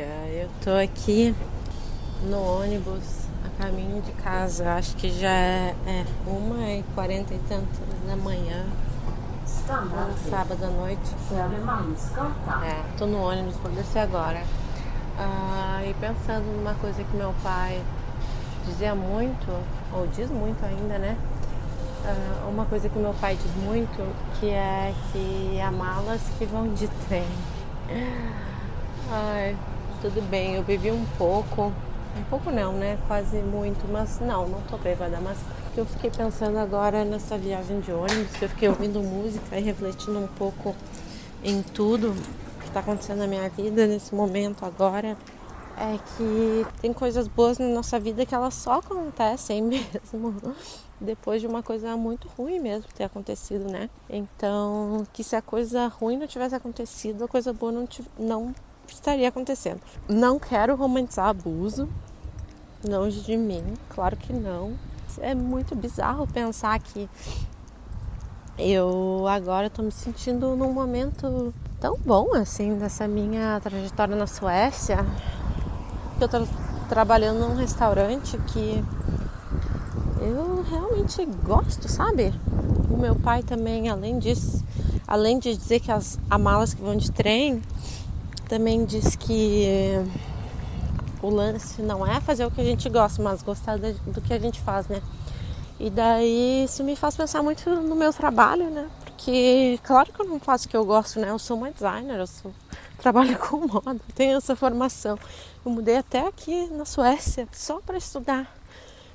Eu tô aqui no ônibus a caminho de casa. Acho que já é, é uma e quarenta e tantas da manhã. Um sábado à noite. É, tô no ônibus, vou descer agora. Ah, e pensando numa coisa que meu pai dizia muito, ou diz muito ainda, né? Ah, uma coisa que meu pai diz muito, que é que há malas que vão de trem. Ai, tudo bem, eu bebi um pouco. Um pouco não, né? Quase muito, mas não, não tô bêbada, mas eu fiquei pensando agora nessa viagem de ônibus, que eu fiquei ouvindo música e refletindo um pouco em tudo que está acontecendo na minha vida nesse momento agora. É que tem coisas boas na nossa vida que elas só acontecem mesmo depois de uma coisa muito ruim mesmo ter acontecido, né? Então, que se a coisa ruim não tivesse acontecido, a coisa boa não, não estaria acontecendo. Não quero romantizar abuso, longe de mim, claro que não. É muito bizarro pensar que eu agora estou me sentindo num momento tão bom assim dessa minha trajetória na Suécia. Eu estou trabalhando num restaurante que eu realmente gosto, sabe? O meu pai também, além disso, além de dizer que as, as malas que vão de trem, também diz que o lance não é fazer o que a gente gosta, mas gostar do que a gente faz, né? E daí isso me faz pensar muito no meu trabalho, né? Porque claro que eu não faço o que eu gosto, né? Eu sou uma designer, eu sou, trabalho com moda, tenho essa formação. Eu mudei até aqui na Suécia só para estudar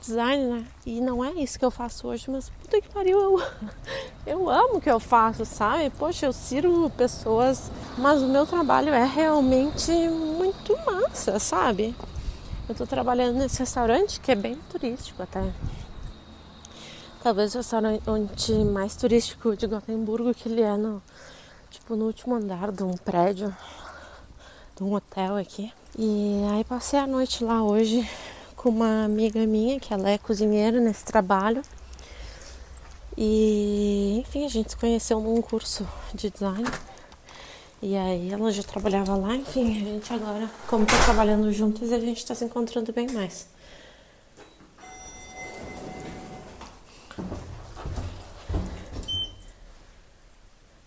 design, né? E não é isso que eu faço hoje, mas puta que pariu, eu, eu amo o que eu faço, sabe? Poxa, eu sirvo pessoas, mas o meu trabalho é realmente muito massa, sabe? Eu tô trabalhando nesse restaurante que é bem turístico até. Talvez o restaurante mais turístico de Gotemburgo, que ele é no, tipo, no último andar de um prédio, de um hotel aqui. E aí passei a noite lá hoje com uma amiga minha, que ela é cozinheira nesse trabalho. E enfim, a gente se conheceu num curso de design. E aí ela já trabalhava lá, enfim, a gente agora, como tá trabalhando juntas, a gente tá se encontrando bem mais.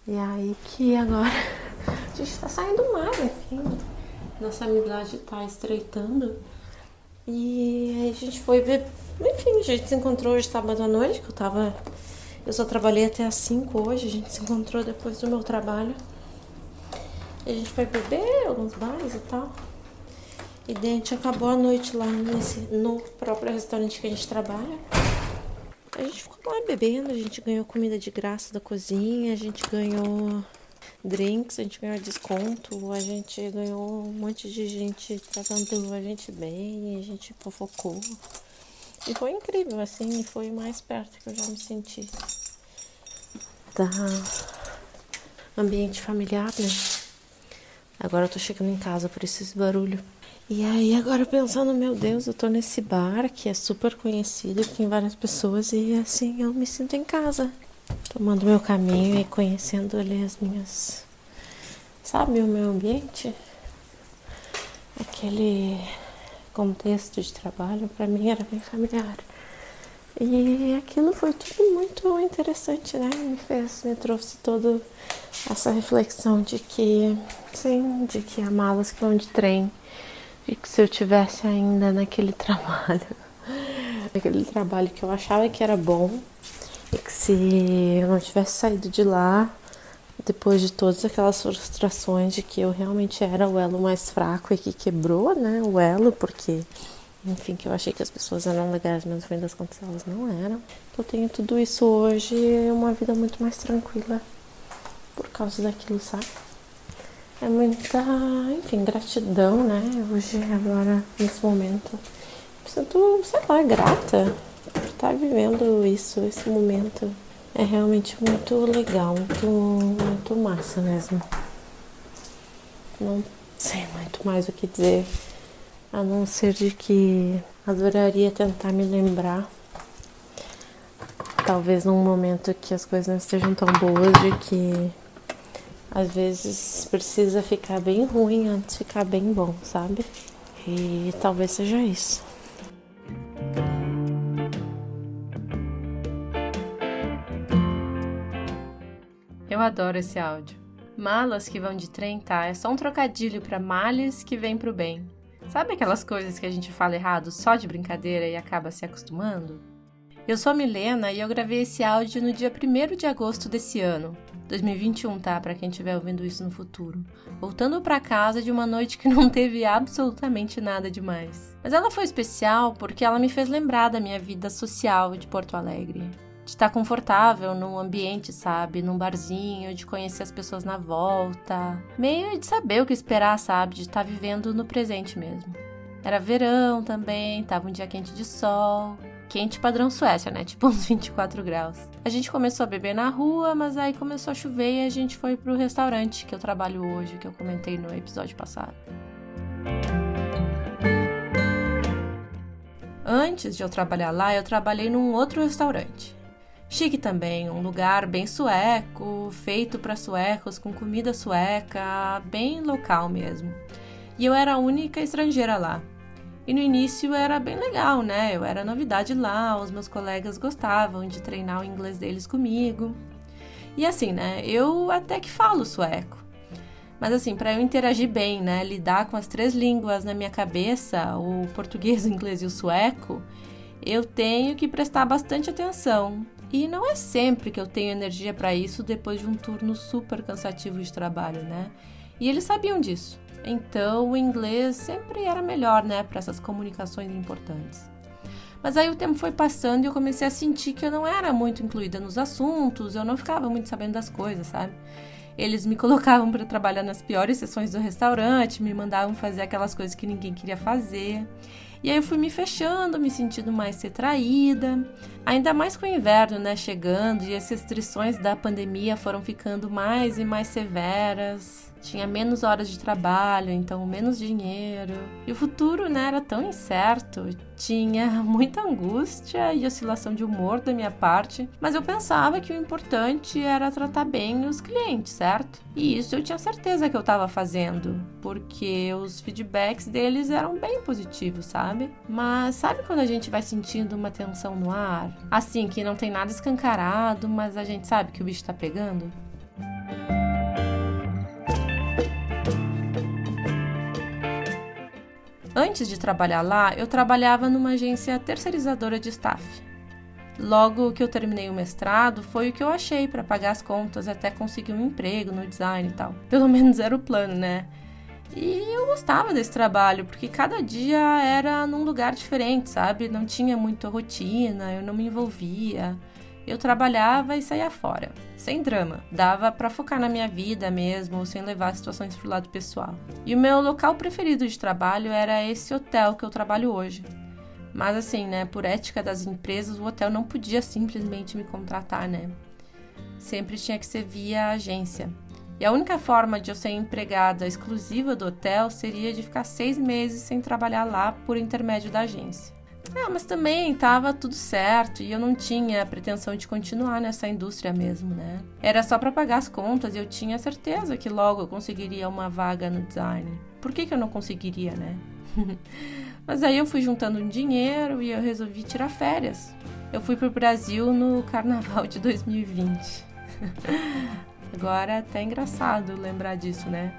E aí que agora a gente tá saindo mais, enfim. Nossa amizade tá estreitando. E aí a gente foi ver. Enfim, a gente se encontrou hoje sábado à noite, que eu tava. Eu só trabalhei até às 5 hoje, a gente se encontrou depois do meu trabalho. E a gente foi beber alguns bares e tal. E daí a gente acabou a noite lá nesse, no próprio restaurante que a gente trabalha. A gente ficou lá bebendo, a gente ganhou comida de graça da cozinha, a gente ganhou drinks, a gente ganhou desconto, a gente ganhou um monte de gente tratando a gente bem, a gente fofocou. E foi incrível, assim, foi mais perto que eu já me senti da ambiente familiar, né? Agora eu tô chegando em casa por esse barulho. E aí agora pensando, meu Deus, eu tô nesse bar que é super conhecido, que tem várias pessoas e assim eu me sinto em casa tomando meu caminho e conhecendo ali as minhas. Sabe, o meu ambiente? Aquele contexto de trabalho para mim era bem familiar. E aquilo foi tudo muito interessante, né? Me fez, me trouxe toda essa reflexão de que, sim, de que há malas que vão de trem, de que se eu tivesse ainda naquele trabalho, aquele trabalho que eu achava que era bom, e que se eu não tivesse saído de lá, depois de todas aquelas frustrações de que eu realmente era o elo mais fraco e que quebrou, né, o elo, porque, enfim, que eu achei que as pessoas eram legais, mas no fim das contas elas não eram. Eu tenho tudo isso hoje uma vida muito mais tranquila por causa daquilo, sabe? É muita, enfim, gratidão, né, hoje, agora, nesse momento. Me sinto, sei lá, grata estar vivendo isso, esse momento. É realmente muito legal, muito, muito massa mesmo. Não sei muito mais o que dizer, a não ser de que adoraria tentar me lembrar. Talvez num momento que as coisas não estejam tão boas, de que Às vezes precisa ficar bem ruim antes de ficar bem bom, sabe? E talvez seja isso. Adoro esse áudio. Malas que vão de trem, tá? É só um trocadilho para males que vem pro bem. Sabe aquelas coisas que a gente fala errado só de brincadeira e acaba se acostumando? Eu sou a Milena e eu gravei esse áudio no dia 1 de agosto desse ano, 2021, tá? Para quem estiver ouvindo isso no futuro. Voltando para casa de uma noite que não teve absolutamente nada demais. Mas ela foi especial porque ela me fez lembrar da minha vida social de Porto Alegre de estar confortável num ambiente, sabe? Num barzinho, de conhecer as pessoas na volta. Meio de saber o que esperar, sabe? De estar vivendo no presente mesmo. Era verão também, tava um dia quente de sol. Quente padrão Suécia, né? Tipo uns 24 graus. A gente começou a beber na rua, mas aí começou a chover e a gente foi pro restaurante que eu trabalho hoje, que eu comentei no episódio passado. Antes de eu trabalhar lá, eu trabalhei num outro restaurante. Chique também, um lugar bem sueco, feito para suecos, com comida sueca, bem local mesmo. E eu era a única estrangeira lá. E no início era bem legal, né? Eu era novidade lá, os meus colegas gostavam de treinar o inglês deles comigo. E assim, né? Eu até que falo sueco. Mas assim, para eu interagir bem, né, lidar com as três línguas na minha cabeça, o português, o inglês e o sueco, eu tenho que prestar bastante atenção. E não é sempre que eu tenho energia para isso depois de um turno super cansativo de trabalho, né? E eles sabiam disso. Então, o inglês sempre era melhor, né, para essas comunicações importantes. Mas aí o tempo foi passando e eu comecei a sentir que eu não era muito incluída nos assuntos, eu não ficava muito sabendo das coisas, sabe? Eles me colocavam para trabalhar nas piores sessões do restaurante, me mandavam fazer aquelas coisas que ninguém queria fazer. E aí eu fui me fechando, me sentindo mais retraída. Ainda mais com o inverno, né, chegando e as restrições da pandemia foram ficando mais e mais severas tinha menos horas de trabalho, então menos dinheiro. E o futuro, né, era tão incerto, tinha muita angústia e oscilação de humor da minha parte, mas eu pensava que o importante era tratar bem os clientes, certo? E isso eu tinha certeza que eu estava fazendo, porque os feedbacks deles eram bem positivos, sabe? Mas sabe quando a gente vai sentindo uma tensão no ar? Assim, que não tem nada escancarado, mas a gente sabe que o bicho tá pegando? Antes de trabalhar lá, eu trabalhava numa agência terceirizadora de staff. Logo que eu terminei o mestrado, foi o que eu achei para pagar as contas até conseguir um emprego no design e tal. Pelo menos era o plano, né? E eu gostava desse trabalho, porque cada dia era num lugar diferente, sabe? Não tinha muita rotina, eu não me envolvia eu trabalhava e saía fora, sem drama. Dava para focar na minha vida mesmo, sem levar situações pro lado pessoal. E o meu local preferido de trabalho era esse hotel que eu trabalho hoje. Mas assim, né, por ética das empresas, o hotel não podia simplesmente me contratar, né? Sempre tinha que ser via agência. E a única forma de eu ser empregada exclusiva do hotel seria de ficar seis meses sem trabalhar lá por intermédio da agência. Ah, mas também tava tudo certo e eu não tinha pretensão de continuar nessa indústria mesmo, né? Era só para pagar as contas e eu tinha certeza que logo eu conseguiria uma vaga no design. Por que, que eu não conseguiria, né? mas aí eu fui juntando um dinheiro e eu resolvi tirar férias. Eu fui pro Brasil no carnaval de 2020. Agora é até engraçado lembrar disso, né?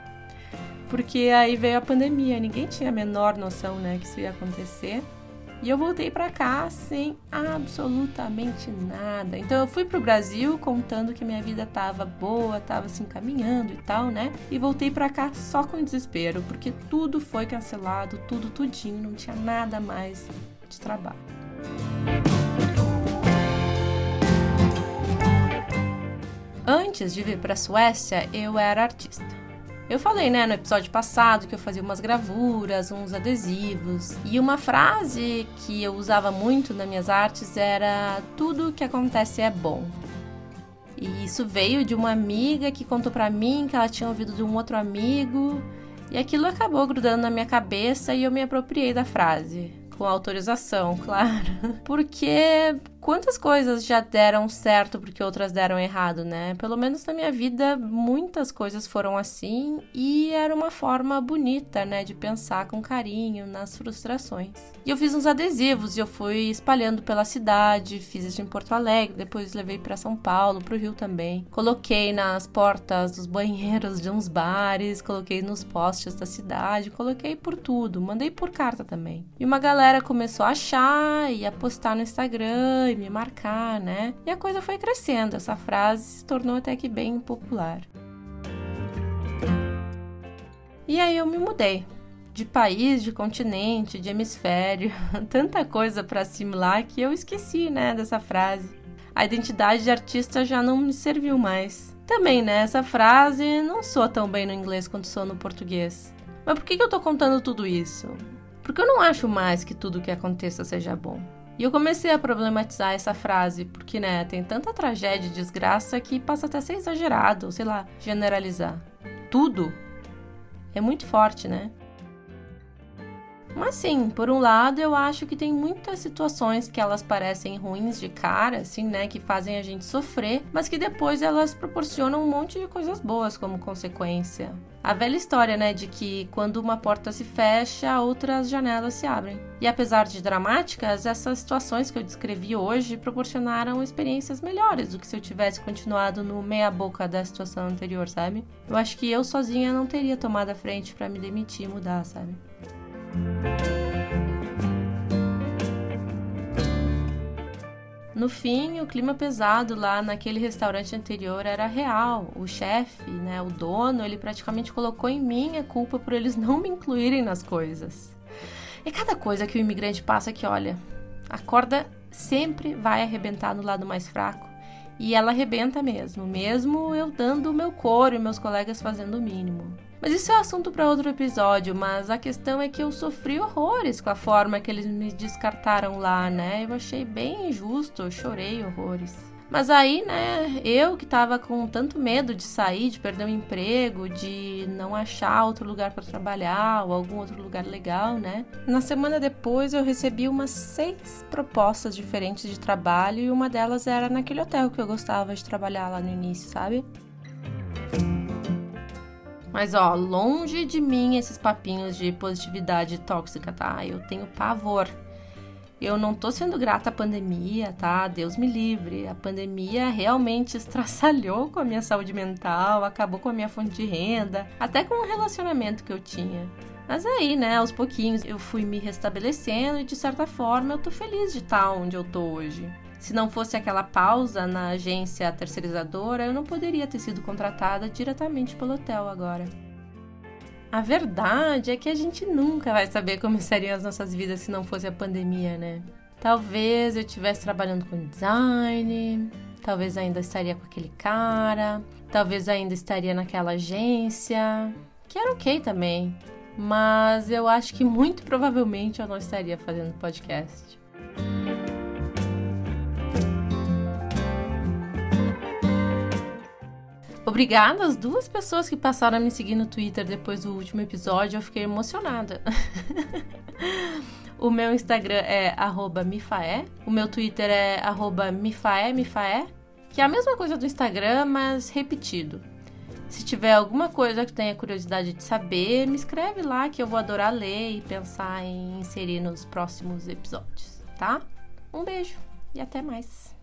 Porque aí veio a pandemia, ninguém tinha a menor noção, né, que isso ia acontecer. E eu voltei para cá sem absolutamente nada. Então eu fui pro Brasil contando que minha vida tava boa, tava se encaminhando e tal, né? E voltei para cá só com desespero, porque tudo foi cancelado, tudo tudinho, não tinha nada mais de trabalho. Antes de vir para a Suécia, eu era artista. Eu falei, né, no episódio passado que eu fazia umas gravuras, uns adesivos. E uma frase que eu usava muito nas minhas artes era: tudo que acontece é bom. E isso veio de uma amiga que contou para mim que ela tinha ouvido de um outro amigo. E aquilo acabou grudando na minha cabeça e eu me apropriei da frase. Com autorização, claro. Porque quantas coisas já deram certo porque outras deram errado, né? Pelo menos na minha vida, muitas coisas foram assim e era uma forma bonita, né, de pensar com carinho nas frustrações. E eu fiz uns adesivos e eu fui espalhando pela cidade, fiz isso em Porto Alegre, depois levei para São Paulo, pro Rio também. Coloquei nas portas dos banheiros de uns bares, coloquei nos postes da cidade, coloquei por tudo, mandei por carta também. E uma galera começou a achar e a postar no Instagram me marcar, né? E a coisa foi crescendo, essa frase se tornou até que bem popular. E aí eu me mudei. De país, de continente, de hemisfério, tanta coisa para assimilar que eu esqueci, né, dessa frase. A identidade de artista já não me serviu mais. Também, né, essa frase não soa tão bem no inglês quanto soa no português. Mas por que, que eu tô contando tudo isso? Porque eu não acho mais que tudo que aconteça seja bom. E eu comecei a problematizar essa frase, porque, né, tem tanta tragédia e desgraça que passa até a ser exagerado, sei lá, generalizar. Tudo é muito forte, né? Mas sim, por um lado, eu acho que tem muitas situações que elas parecem ruins de cara, assim, né, que fazem a gente sofrer, mas que depois elas proporcionam um monte de coisas boas como consequência. A velha história, né, de que quando uma porta se fecha, outras janelas se abrem. E apesar de dramáticas, essas situações que eu descrevi hoje proporcionaram experiências melhores do que se eu tivesse continuado no meia-boca da situação anterior, sabe? Eu acho que eu sozinha não teria tomado a frente para me demitir e mudar, sabe? No fim, o clima pesado lá naquele restaurante anterior era real. O chefe, né, o dono, ele praticamente colocou em mim a culpa por eles não me incluírem nas coisas. E cada coisa que o imigrante passa que, olha, a corda sempre vai arrebentar no lado mais fraco. E ela arrebenta mesmo, mesmo eu dando o meu coro e meus colegas fazendo o mínimo. Mas isso é assunto para outro episódio, mas a questão é que eu sofri horrores com a forma que eles me descartaram lá, né? Eu achei bem injusto, eu chorei horrores. Mas aí, né, eu que tava com tanto medo de sair, de perder o emprego, de não achar outro lugar para trabalhar ou algum outro lugar legal, né? Na semana depois eu recebi umas seis propostas diferentes de trabalho e uma delas era naquele hotel que eu gostava de trabalhar lá no início, sabe? Mas ó, longe de mim esses papinhos de positividade tóxica, tá? Eu tenho pavor. Eu não tô sendo grata à pandemia, tá? Deus me livre. A pandemia realmente estraçalhou com a minha saúde mental, acabou com a minha fonte de renda, até com o relacionamento que eu tinha. Mas aí, né, aos pouquinhos eu fui me restabelecendo e de certa forma eu tô feliz de estar onde eu tô hoje. Se não fosse aquela pausa na agência terceirizadora, eu não poderia ter sido contratada diretamente pelo hotel agora. A verdade é que a gente nunca vai saber como seriam as nossas vidas se não fosse a pandemia, né? Talvez eu estivesse trabalhando com design, talvez ainda estaria com aquele cara, talvez ainda estaria naquela agência, que era ok também, mas eu acho que muito provavelmente eu não estaria fazendo podcast. Obrigada às duas pessoas que passaram a me seguir no Twitter depois do último episódio. Eu fiquei emocionada. o meu Instagram é mifaé. O meu Twitter é mifaé. Que é a mesma coisa do Instagram, mas repetido. Se tiver alguma coisa que tenha curiosidade de saber, me escreve lá que eu vou adorar ler e pensar em inserir nos próximos episódios, tá? Um beijo e até mais.